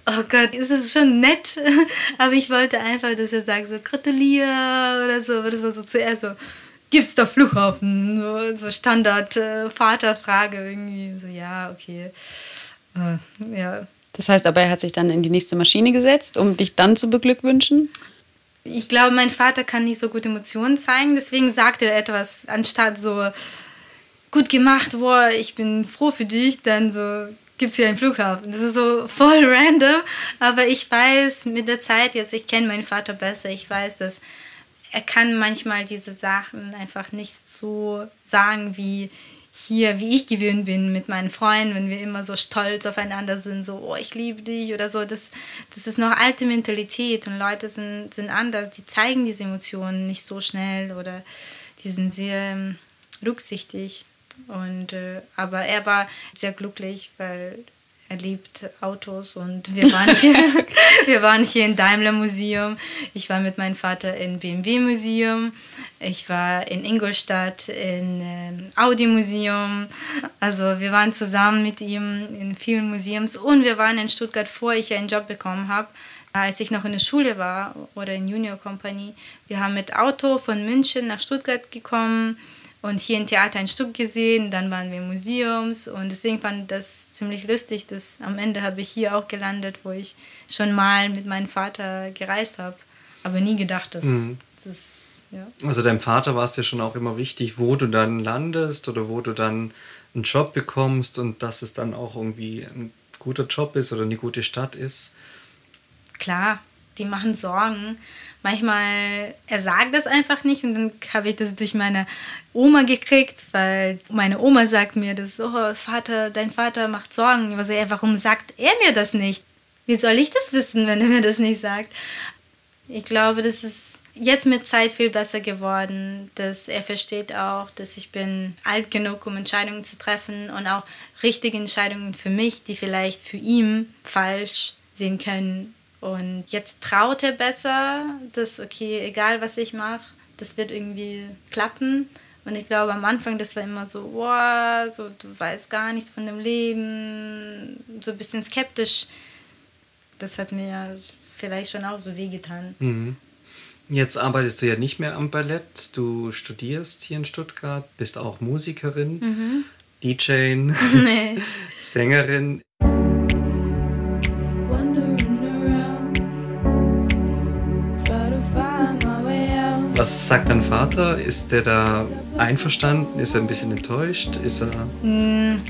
oh Gott, ist es schon nett, aber ich wollte einfach, dass er sagt so, gratuliere oder so, aber das war so zuerst so, gibt es da Flughafen? So, so Standard äh, Vaterfrage irgendwie, so ja, okay, äh, ja. Das heißt aber, er hat sich dann in die nächste Maschine gesetzt, um dich dann zu beglückwünschen? Ich glaube, mein Vater kann nicht so gut Emotionen zeigen, deswegen sagt er etwas, anstatt so, gut gemacht, boah, ich bin froh für dich, dann so gibt es hier einen Flughafen. Das ist so voll random, aber ich weiß mit der Zeit jetzt, ich kenne meinen Vater besser, ich weiß, dass er kann manchmal diese Sachen einfach nicht so sagen wie hier, wie ich gewöhnt bin mit meinen Freunden, wenn wir immer so stolz aufeinander sind, so, oh, ich liebe dich oder so. Das, das ist noch alte Mentalität und Leute sind, sind anders, die zeigen diese Emotionen nicht so schnell oder die sind sehr ähm, rücksichtig. Und, äh, aber er war sehr glücklich, weil er liebt Autos und wir waren hier, wir waren hier im Daimler Museum. Ich war mit meinem Vater im BMW Museum. Ich war in Ingolstadt im äh, Audi Museum. Also wir waren zusammen mit ihm in vielen Museums und wir waren in Stuttgart, bevor ich einen Job bekommen habe. Als ich noch in der Schule war oder in Junior Company, wir haben mit Auto von München nach Stuttgart gekommen und hier im Theater ein Stück gesehen, dann waren wir im Museums und deswegen fand ich das ziemlich lustig, dass am Ende habe ich hier auch gelandet, wo ich schon mal mit meinem Vater gereist habe, aber nie gedacht, dass mhm. das ja. Also deinem Vater war es dir schon auch immer wichtig, wo du dann landest oder wo du dann einen Job bekommst und dass es dann auch irgendwie ein guter Job ist oder eine gute Stadt ist. Klar, die machen Sorgen, manchmal, er sagt das einfach nicht und dann habe ich das durch meine Oma gekriegt, weil meine Oma sagt mir das, oh Vater, dein Vater macht Sorgen. Ich war so, ey, warum sagt er mir das nicht? Wie soll ich das wissen, wenn er mir das nicht sagt? Ich glaube, das ist jetzt mit Zeit viel besser geworden, dass er versteht auch, dass ich bin alt genug, um Entscheidungen zu treffen und auch richtige Entscheidungen für mich, die vielleicht für ihn falsch sehen können, und jetzt traut er besser, dass, okay, egal was ich mache, das wird irgendwie klappen. Und ich glaube, am Anfang, das war immer so, wow, so, du weißt gar nichts von dem Leben, so ein bisschen skeptisch. Das hat mir ja vielleicht schon auch so wehgetan. Mhm. Jetzt arbeitest du ja nicht mehr am Ballett, du studierst hier in Stuttgart, bist auch Musikerin, mhm. DJ, nee. Sängerin. Was sagt dein Vater? Ist der da einverstanden? Ist er ein bisschen enttäuscht? Ist er. Hm,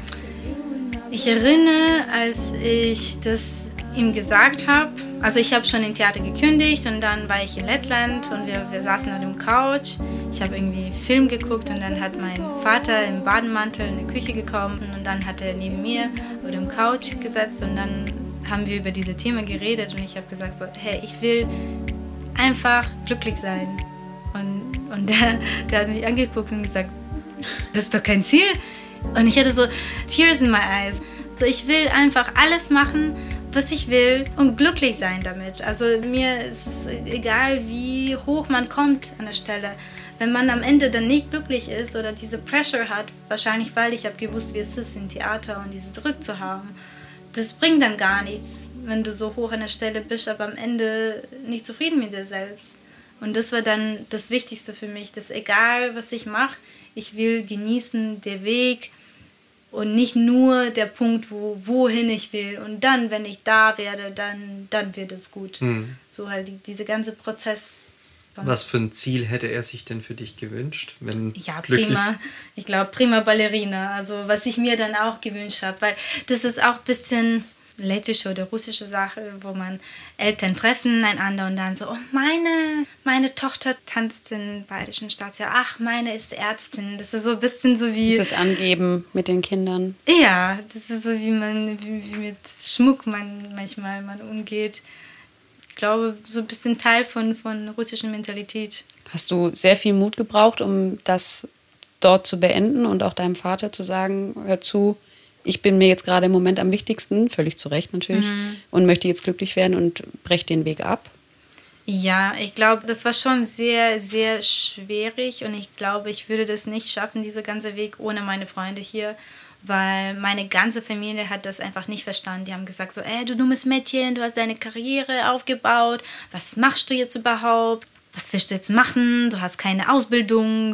ich erinnere, als ich das ihm gesagt habe, also ich habe schon im Theater gekündigt und dann war ich in Lettland und wir, wir saßen auf dem Couch. Ich habe irgendwie Film geguckt und dann hat mein Vater im Badenmantel in die Küche gekommen und dann hat er neben mir auf dem Couch gesetzt und dann haben wir über diese Themen geredet und ich habe gesagt so, hey, ich will einfach glücklich sein. Und, der, der hat mich angeguckt und gesagt, das ist doch kein Ziel. Und ich hatte so Tears in my eyes. So, ich will einfach alles machen, was ich will und glücklich sein damit. Also mir ist es egal, wie hoch man kommt an der Stelle. Wenn man am Ende dann nicht glücklich ist oder diese Pressure hat, wahrscheinlich weil ich habe gewusst, wie es ist, im Theater und dieses Druck zu haben, das bringt dann gar nichts, wenn du so hoch an der Stelle bist, aber am Ende nicht zufrieden mit dir selbst. Und das war dann das Wichtigste für mich, dass egal was ich mache, ich will genießen der Weg und nicht nur der Punkt, wo, wohin ich will. Und dann, wenn ich da werde, dann, dann wird es gut. Mhm. So halt die, dieser ganze Prozess. Was für ein Ziel hätte er sich denn für dich gewünscht? Wenn ja, prima. Ich glaube, prima Ballerina. Also was ich mir dann auch gewünscht habe, weil das ist auch ein bisschen lettische oder russische Sache, wo man Eltern treffen einander und dann so, oh, meine, meine Tochter tanzt den bayerischen Staatsjahr, ach, meine ist Ärztin. Das ist so ein bisschen so wie... Das Angeben mit den Kindern. Ja, das ist so, wie man, wie, wie mit Schmuck man manchmal man umgeht. Ich glaube, so ein bisschen Teil von, von russischer Mentalität. Hast du sehr viel Mut gebraucht, um das dort zu beenden und auch deinem Vater zu sagen, hör zu, ich bin mir jetzt gerade im Moment am wichtigsten, völlig zu Recht natürlich, Mhm. und möchte jetzt glücklich werden und breche den Weg ab. Ja, ich glaube, das war schon sehr, sehr schwierig und ich glaube, ich würde das nicht schaffen, dieser ganze Weg ohne meine Freunde hier, weil meine ganze Familie hat das einfach nicht verstanden. Die haben gesagt so, ey, du dummes Mädchen, du hast deine Karriere aufgebaut, was machst du jetzt überhaupt? Was willst du jetzt machen? Du hast keine Ausbildung.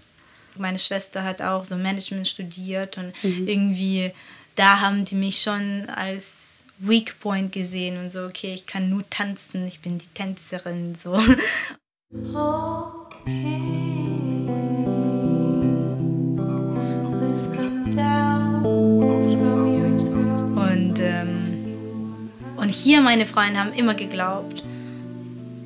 Meine Schwester hat auch so Management studiert und irgendwie da haben die mich schon als Weak Point gesehen und so, okay, ich kann nur tanzen, ich bin die Tänzerin, so. Und, ähm, und hier meine Freunde haben immer geglaubt.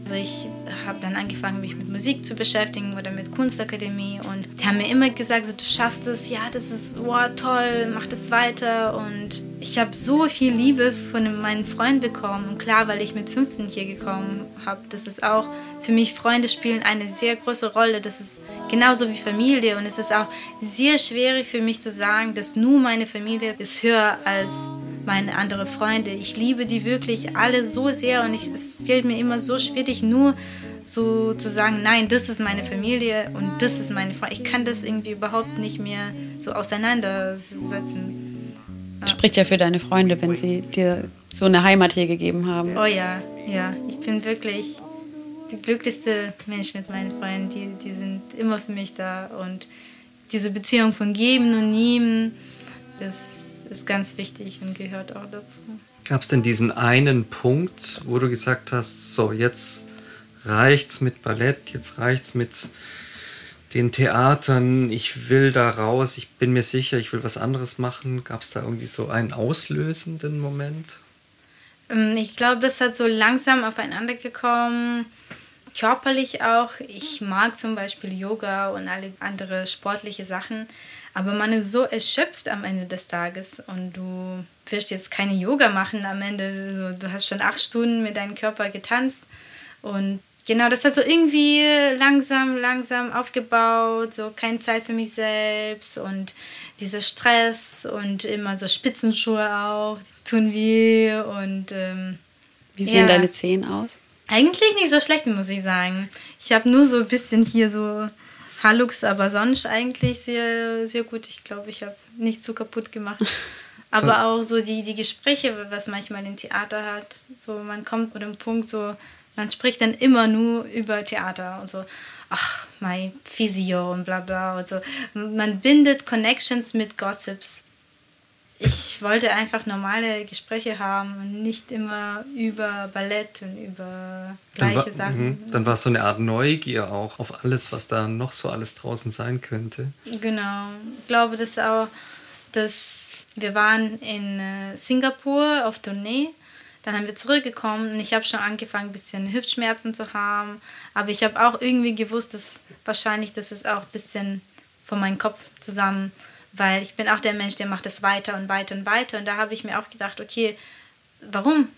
Also ich habe dann angefangen, mich mit Musik zu beschäftigen oder mit Kunstakademie und die haben mir immer gesagt, so, du schaffst es, ja, das ist oh, toll, mach das weiter. Und ich habe so viel Liebe von meinen Freunden bekommen. Und klar, weil ich mit 15 hier gekommen habe, das ist auch für mich, Freunde spielen eine sehr große Rolle, das ist genauso wie Familie. Und es ist auch sehr schwierig für mich zu sagen, dass nur meine Familie ist höher als meine anderen Freunde. Ich liebe die wirklich alle so sehr und ich, es fällt mir immer so schwierig, nur so zu sagen, nein, das ist meine Familie und das ist meine Freunde. Ich kann das irgendwie überhaupt nicht mehr so auseinandersetzen. Spricht ja für deine Freunde, wenn sie dir so eine Heimat hier gegeben haben. Oh ja, ja, ich bin wirklich der glücklichste Mensch mit meinen Freunden. Die, die sind immer für mich da und diese Beziehung von Geben und Nehmen, das ist ganz wichtig und gehört auch dazu. Gab es denn diesen einen Punkt, wo du gesagt hast, so jetzt reicht's mit Ballett, jetzt reicht's mit den Theatern, ich will da raus, ich bin mir sicher, ich will was anderes machen. Gab es da irgendwie so einen auslösenden Moment? Ähm, Ich glaube, das hat so langsam aufeinander gekommen, körperlich auch. Ich mag zum Beispiel Yoga und alle andere sportliche Sachen, aber man ist so erschöpft am Ende des Tages und du wirst jetzt keine Yoga machen am Ende. So, du hast schon acht Stunden mit deinem Körper getanzt und genau, das hat so irgendwie langsam, langsam aufgebaut, so keine Zeit für mich selbst und dieser Stress und immer so Spitzenschuhe auch, tun weh und ähm, Wie sehen Ja. deine Zehen aus? eigentlich nicht so schlecht, muss ich sagen. Ich habe nur so ein bisschen hier so Halux, aber sonst eigentlich sehr, sehr gut. Ich glaube, ich habe nicht so kaputt gemacht. Aber auch so die, die Gespräche, was manchmal im Theater hat, so man kommt zu dem Punkt, so man spricht dann immer nur über Theater und so, ach, mein Physio und bla bla und so. Man bindet Connections mit Gossips. Ich wollte einfach normale Gespräche haben und nicht immer über Ballett und über Dann gleiche war, Sachen. mhm. Dann war es so eine Art Neugier auch auf alles, was da noch so alles draußen sein könnte. Genau. Ich glaube, dass auch, dass wir waren in äh, Singapur auf Tournee. Dann haben wir zurückgekommen und ich habe schon angefangen, ein bisschen Hüftschmerzen zu haben. Aber ich habe auch irgendwie gewusst, dass wahrscheinlich das ist auch ein bisschen von meinem Kopf zusammen, weil ich bin auch der Mensch, der macht das weiter und weiter und weiter. Und da habe ich mir auch gedacht, okay, warum?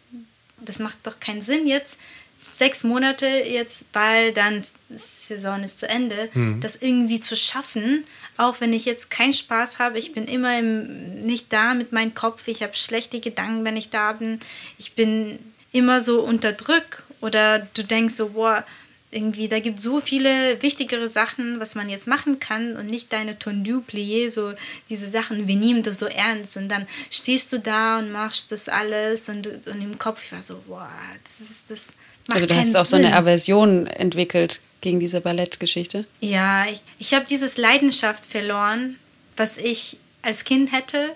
Das macht doch keinen Sinn jetzt sechs Monate jetzt, weil dann Saison ist zu Ende, das irgendwie zu schaffen, auch wenn ich jetzt keinen Spaß habe, ich bin immer im, nicht da mit meinem Kopf, ich habe schlechte Gedanken, wenn ich da bin, ich bin immer so unter Druck. Oder du denkst so, boah, irgendwie, da gibt so viele wichtigere Sachen, was man jetzt machen kann und nicht deine Tendu plié, so diese Sachen, wir nehmen das so ernst und dann stehst du da und machst das alles und, und im Kopf, ich war so, boah, das ist das. Macht Also du hast auch so eine Sinn. Aversion entwickelt gegen diese Ballettgeschichte. Ja, ich, ich habe dieses Leidenschaft verloren, was ich als Kind hätte.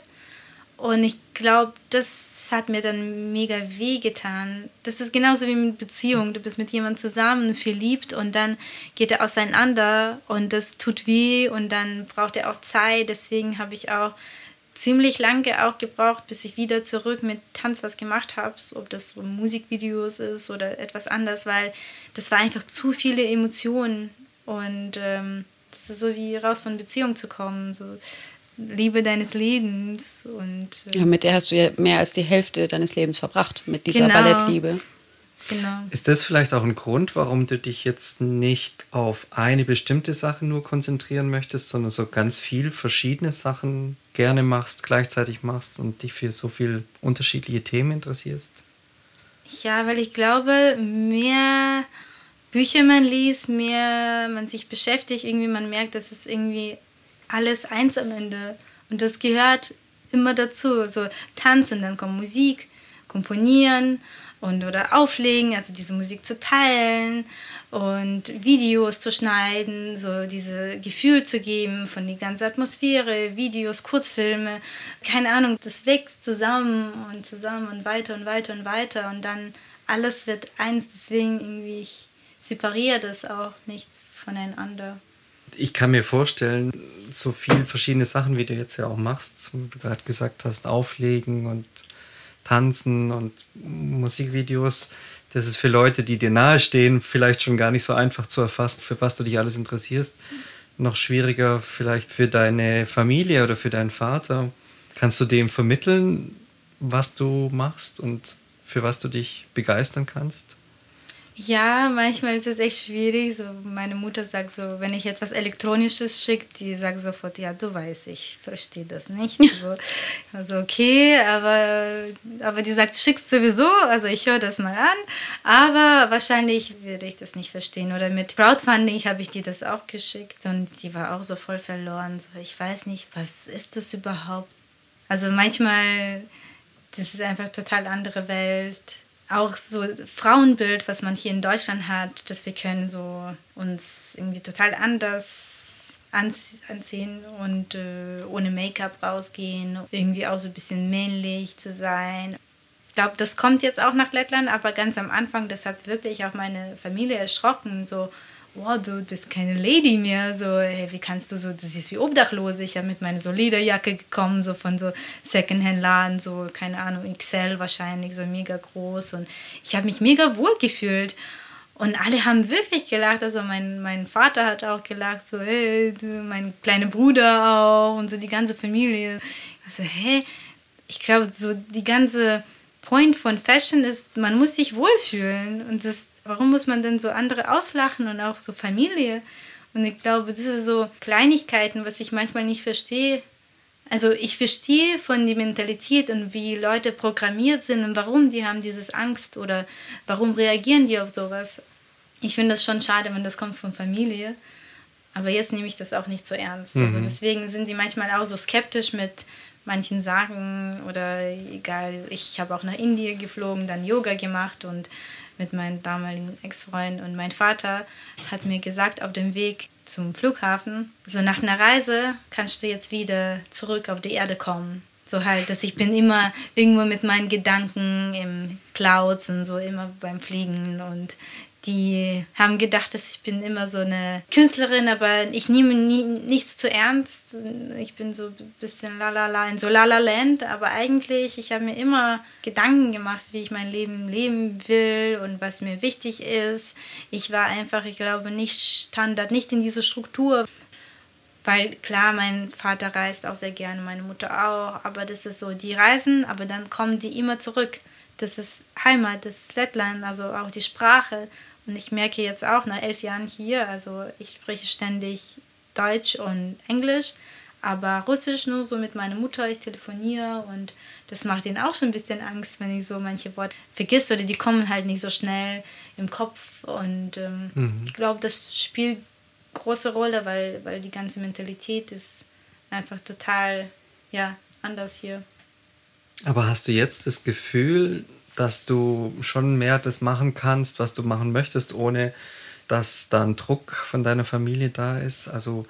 Und ich glaube, das hat mir dann mega weh getan. Das ist genauso wie mit Beziehung. Du bist mit jemandem zusammen, verliebt und dann geht er auseinander und das tut weh und dann braucht er auch Zeit. Deswegen habe ich auch ziemlich lange auch gebraucht, bis ich wieder zurück mit Tanz was gemacht habe, ob das so Musikvideos ist oder etwas anderes, weil das war einfach zu viele Emotionen und ähm, das ist so wie raus von Beziehung zu kommen, so Liebe deines Lebens und äh, Ja, mit der hast du ja mehr als die Hälfte deines Lebens verbracht, mit dieser Genau. Ballettliebe. genau. Ist das vielleicht auch ein Grund, warum du dich jetzt nicht auf eine bestimmte Sache nur konzentrieren möchtest, sondern so ganz viel verschiedene Sachen gerne machst, gleichzeitig machst und dich für so viele unterschiedliche Themen interessierst? Ja, weil ich glaube, mehr Bücher man liest, mehr man sich beschäftigt, irgendwie man merkt, dass es irgendwie alles eins am Ende. Und das gehört immer dazu. So Tanz und dann kommt Musik, Komponieren und oder auflegen, also diese Musik zu teilen und Videos zu schneiden, so diese Gefühl zu geben von die ganze Atmosphäre, Videos, Kurzfilme, keine Ahnung, das wächst zusammen und zusammen und weiter und weiter und weiter und dann alles wird eins, deswegen irgendwie ich separiere das auch nicht voneinander. Ich kann mir vorstellen, so viele verschiedene Sachen, wie du jetzt ja auch machst, wie du gerade gesagt hast, auflegen und tanzen und Musikvideos, das ist für Leute, die dir nahestehen, vielleicht schon gar nicht so einfach zu erfassen, für was du dich alles interessierst. Noch schwieriger vielleicht für deine Familie oder für deinen Vater. Kannst du dem vermitteln, was du machst und für was du dich begeistern kannst? Ja, manchmal ist es echt schwierig. So, meine Mutter sagt so, wenn ich etwas Elektronisches schicke, die sagt sofort, ja, du weißt, ich verstehe das nicht. So, also okay, aber, aber die sagt, schickst sowieso, also ich höre das mal an, aber wahrscheinlich würde ich das nicht verstehen. Oder mit Crowdfunding habe ich dir das auch geschickt und die war auch so voll verloren. So, ich weiß nicht, was ist das überhaupt? Also manchmal, das ist einfach total andere Welt auch so Frauenbild, was man hier in Deutschland hat, dass wir können so uns irgendwie total anders anziehen und äh, ohne Make-up rausgehen, irgendwie auch so ein bisschen männlich zu sein. Ich glaube, das kommt jetzt auch nach Lettland, aber ganz am Anfang, das hat wirklich auch meine Familie erschrocken, so wow, du bist keine Lady mehr, so, hey, wie kannst du so, du siehst wie obdachlos, ich habe mit meiner so Lederjacke gekommen, so von so Secondhand-Laden, so, keine Ahnung, XL wahrscheinlich, so mega groß. Und ich habe mich mega wohl gefühlt. Und alle haben wirklich gelacht, also mein, mein Vater hat auch gelacht, so, hey, du, mein kleiner Bruder auch. Und so die ganze Familie. Ich so, hä, ich glaube, so die ganze Point von Fashion ist, man muss sich wohlfühlen. Und das Warum muss man denn so andere auslachen und auch so Familie? Und ich glaube, das sind so Kleinigkeiten, was ich manchmal nicht verstehe. Also ich verstehe von der Mentalität und wie Leute programmiert sind und warum die haben dieses Angst oder warum reagieren die auf sowas. Ich finde das schon schade, wenn das kommt von Familie. Aber jetzt nehme ich das auch nicht so ernst. Also mhm. Also deswegen sind die manchmal auch so skeptisch mit manchen Sagen oder egal. Ich habe auch nach Indien geflogen, dann Yoga gemacht und mit meinem damaligen Ex-Freund und mein Vater hat mir gesagt auf dem Weg zum Flughafen, so nach einer Reise kannst du jetzt wieder zurück auf die Erde kommen. So halt, dass ich bin immer irgendwo mit meinen Gedanken im Clouds und so immer beim Fliegen und die haben gedacht, dass ich bin immer so eine Künstlerin, aber ich nehme nie, nichts zu ernst. Ich bin so ein bisschen lalala in so lala Land, aber eigentlich, ich habe mir immer Gedanken gemacht, wie ich mein Leben leben will und was mir wichtig ist. Ich war einfach, ich glaube, nicht Standard, nicht in diese Struktur. Weil klar, mein Vater reist auch sehr gerne, meine Mutter auch, aber das ist so, die reisen, aber dann kommen die immer zurück. Das ist Heimat, das ist Lettland, also auch die Sprache. Und ich merke jetzt auch nach elf Jahren hier, also ich spreche ständig Deutsch und Englisch, aber Russisch nur so mit meiner Mutter, ich telefoniere und das macht ihnen auch schon ein bisschen Angst, wenn ich so manche Worte vergisst oder die kommen halt nicht so schnell im Kopf und ähm, mhm. ich glaube, das spielt große Rolle, weil, weil die ganze Mentalität ist einfach total ja, anders hier. Aber hast du jetzt das Gefühl, dass du schon mehr das machen kannst, was du machen möchtest, ohne dass da ein Druck von deiner Familie da ist. Also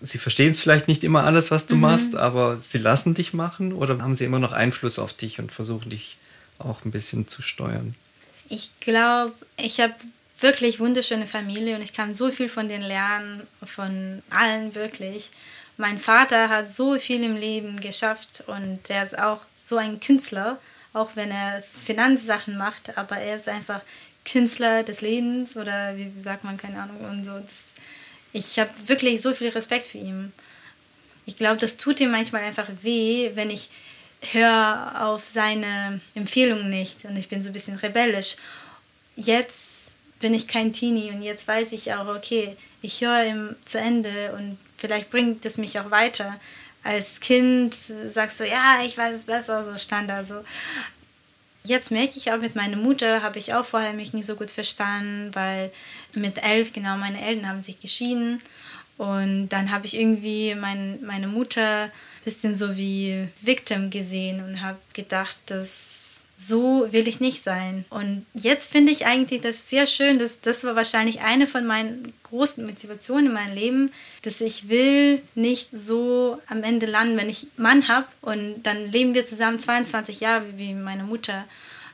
sie verstehen es vielleicht nicht immer alles, was du mhm. machst, aber sie lassen dich machen oder haben sie immer noch Einfluss auf dich und versuchen dich auch ein bisschen zu steuern? Ich glaube, ich habe wirklich wunderschöne Familie und ich kann so viel von denen lernen, von allen wirklich. Mein Vater hat so viel im Leben geschafft und der ist auch so ein Künstler auch wenn er Finanzsachen macht, aber er ist einfach Künstler des Lebens oder wie sagt man, keine Ahnung und so. Das, ich habe wirklich so viel Respekt für ihn. Ich glaube, das tut ihm manchmal einfach weh, wenn ich höre auf seine Empfehlungen nicht und ich bin so ein bisschen rebellisch. Jetzt bin ich kein Teenie und jetzt weiß ich auch, okay, ich höre ihm zu Ende und vielleicht bringt es mich auch weiter. Als Kind sagst du, ja, ich weiß es besser, so Standard. So. Jetzt merke ich auch mit meiner Mutter, habe ich auch vorher mich nicht so gut verstanden, weil mit elf, genau, meine Eltern haben sich geschieden. Und dann habe ich irgendwie mein, meine Mutter ein bisschen so wie Victim gesehen und habe gedacht, dass so will ich nicht sein. Und jetzt finde ich eigentlich das sehr schön. Das, das war wahrscheinlich eine von meinen großen Motivationen in meinem Leben, dass ich will nicht so am Ende landen, wenn ich Mann habe und dann leben wir zusammen 22 Jahre wie meine Mutter.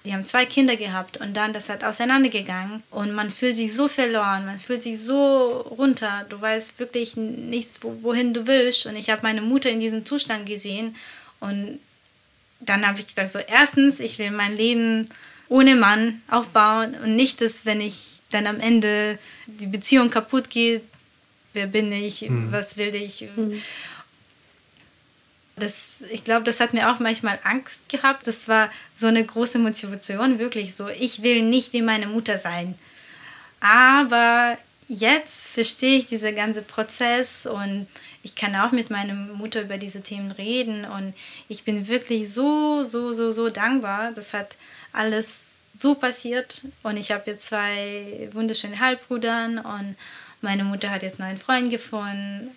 Die haben zwei Kinder gehabt und dann das hat auseinandergegangen und man fühlt sich so verloren, man fühlt sich so runter. Du weißt wirklich nichts, wohin du willst. Und ich habe meine Mutter in diesem Zustand gesehen und dann habe ich gedacht, so erstens, ich will mein Leben ohne Mann aufbauen und nicht, dass wenn ich dann am Ende die Beziehung kaputt geht, wer bin ich, mhm. was will ich. Mhm. Das, ich glaube, das hat mir auch manchmal Angst gehabt. Das war so eine große Motivation, wirklich so. Ich will nicht wie meine Mutter sein. Aber jetzt verstehe ich diesen ganzen Prozess und ich kann auch mit meiner Mutter über diese Themen reden und ich bin wirklich so, so, so, so dankbar. Das hat alles so passiert und ich habe jetzt zwei wunderschöne Halbbrüdern und meine Mutter hat jetzt einen neuen Freund gefunden.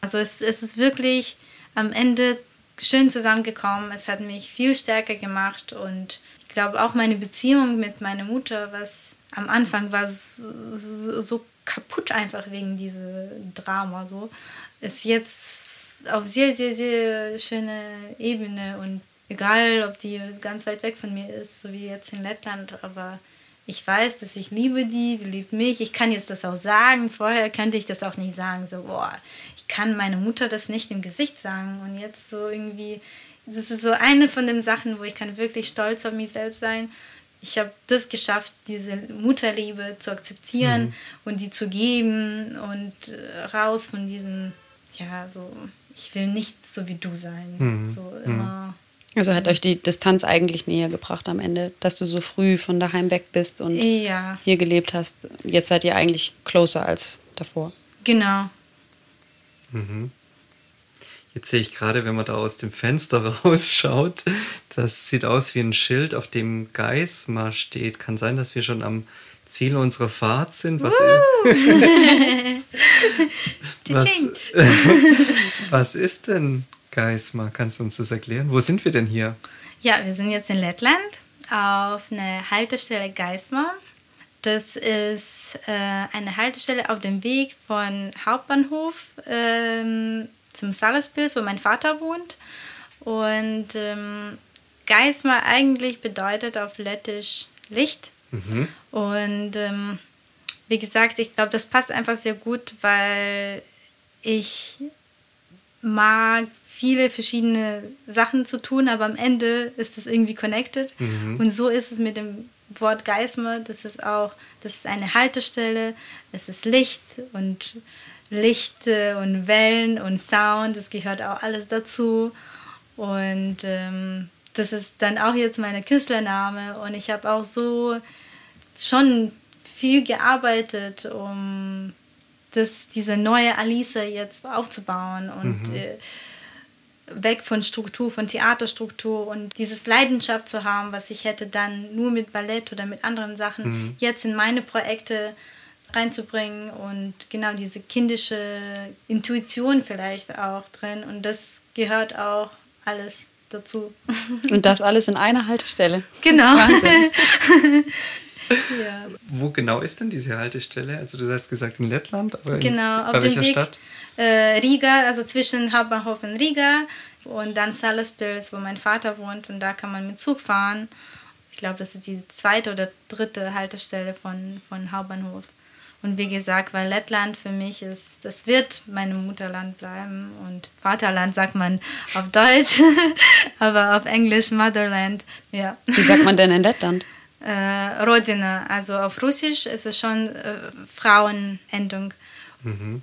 Also es, es ist wirklich am Ende schön zusammengekommen. Es hat mich viel stärker gemacht und ich glaube auch meine Beziehung mit meiner Mutter, was am Anfang war so, so kaputt einfach wegen diesem Drama so. Ist jetzt auf sehr, sehr, sehr schöne Ebene und egal, ob die ganz weit weg von mir ist, so wie jetzt in Lettland, aber ich weiß, dass ich liebe die, die liebt mich. Ich kann jetzt das auch sagen. Vorher könnte ich das auch nicht sagen. So, boah, ich kann meine Mutter das nicht im Gesicht sagen. Und jetzt so irgendwie, das ist so eine von den Sachen, wo ich kann wirklich stolz auf mich selbst sein ich habe das geschafft, diese Mutterliebe zu akzeptieren mhm. und die zu geben und äh, raus von diesem, ja, so, ich will nicht so wie du sein. Mhm. So mhm. immer. Also hat euch die Distanz eigentlich näher gebracht am Ende, dass du so früh von daheim weg bist und ja. hier gelebt hast. Jetzt seid ihr eigentlich closer als davor. Genau. Mhm. Jetzt sehe ich gerade, wenn man da aus dem Fenster rausschaut, das sieht aus wie ein Schild, auf dem Geismar steht. Kann sein, dass wir schon am Ziel unserer Fahrt sind. Was, was, was ist denn Geismar? Kannst du uns das erklären? Wo sind wir denn hier? Ja, wir sind jetzt in Lettland auf einer Haltestelle Geismar. Das ist äh, eine Haltestelle auf dem Weg von Hauptbahnhof ähm, zum Salaspils, wo mein Vater wohnt. Und ähm, Geismar eigentlich bedeutet auf Lettisch Licht. Mhm. Und ähm, wie gesagt, ich glaube, das passt einfach sehr gut, weil ich mag viele verschiedene Sachen zu tun, aber am Ende ist das irgendwie connected. Mhm. Und so ist es mit dem Wort Geismar. Das ist auch, das ist eine Haltestelle, es ist Licht und Licht und Wellen und Sound, das gehört auch alles dazu. Und ähm, das ist dann auch jetzt meine Künstlername. Und ich habe auch so schon viel gearbeitet, um das, diese neue Alice jetzt aufzubauen und mhm. äh, weg von Struktur, von Theaterstruktur und dieses Leidenschaft zu haben, was ich hätte dann nur mit Ballett oder mit anderen Sachen mhm. jetzt in meine Projekte reinzubringen und genau diese kindische Intuition vielleicht auch drin und das gehört auch alles dazu. Und das alles in einer Haltestelle. Genau. Wahnsinn. ja. Wo genau ist denn diese Haltestelle? Also du hast gesagt in Lettland, aber in, genau, auf dem Weg Stadt? Äh, Riga, also zwischen Hauptbahnhof und Riga und dann Salaspils, wo mein Vater wohnt und da kann man mit Zug fahren. Ich glaube, das ist die zweite oder dritte Haltestelle von, von Hauptbahnhof. Und wie gesagt, weil Lettland für mich ist, das wird mein Mutterland bleiben. Und Vaterland sagt man auf Deutsch, aber auf Englisch Motherland. Ja. Wie sagt man denn in Lettland? Äh, Rodina, also auf Russisch ist es schon äh, Frauenendung. Mhm.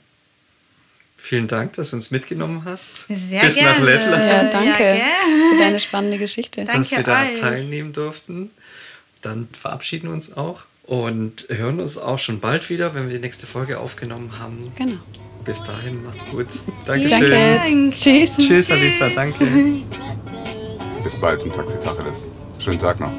Vielen Dank, dass du uns mitgenommen hast. Sehr Bis gerne. nach Lettland. Ja, danke ja, für deine spannende Geschichte. Danke dass wir da euch. teilnehmen durften. Dann verabschieden wir uns auch und hören uns auch schon bald wieder, wenn wir die nächste Folge aufgenommen haben. Genau. Bis dahin, macht's gut. Dankeschön. Danke. Dank. Tschüss. Tschüss, Alisa, danke. Bis bald im Taxi Tacheles. Schönen Tag noch.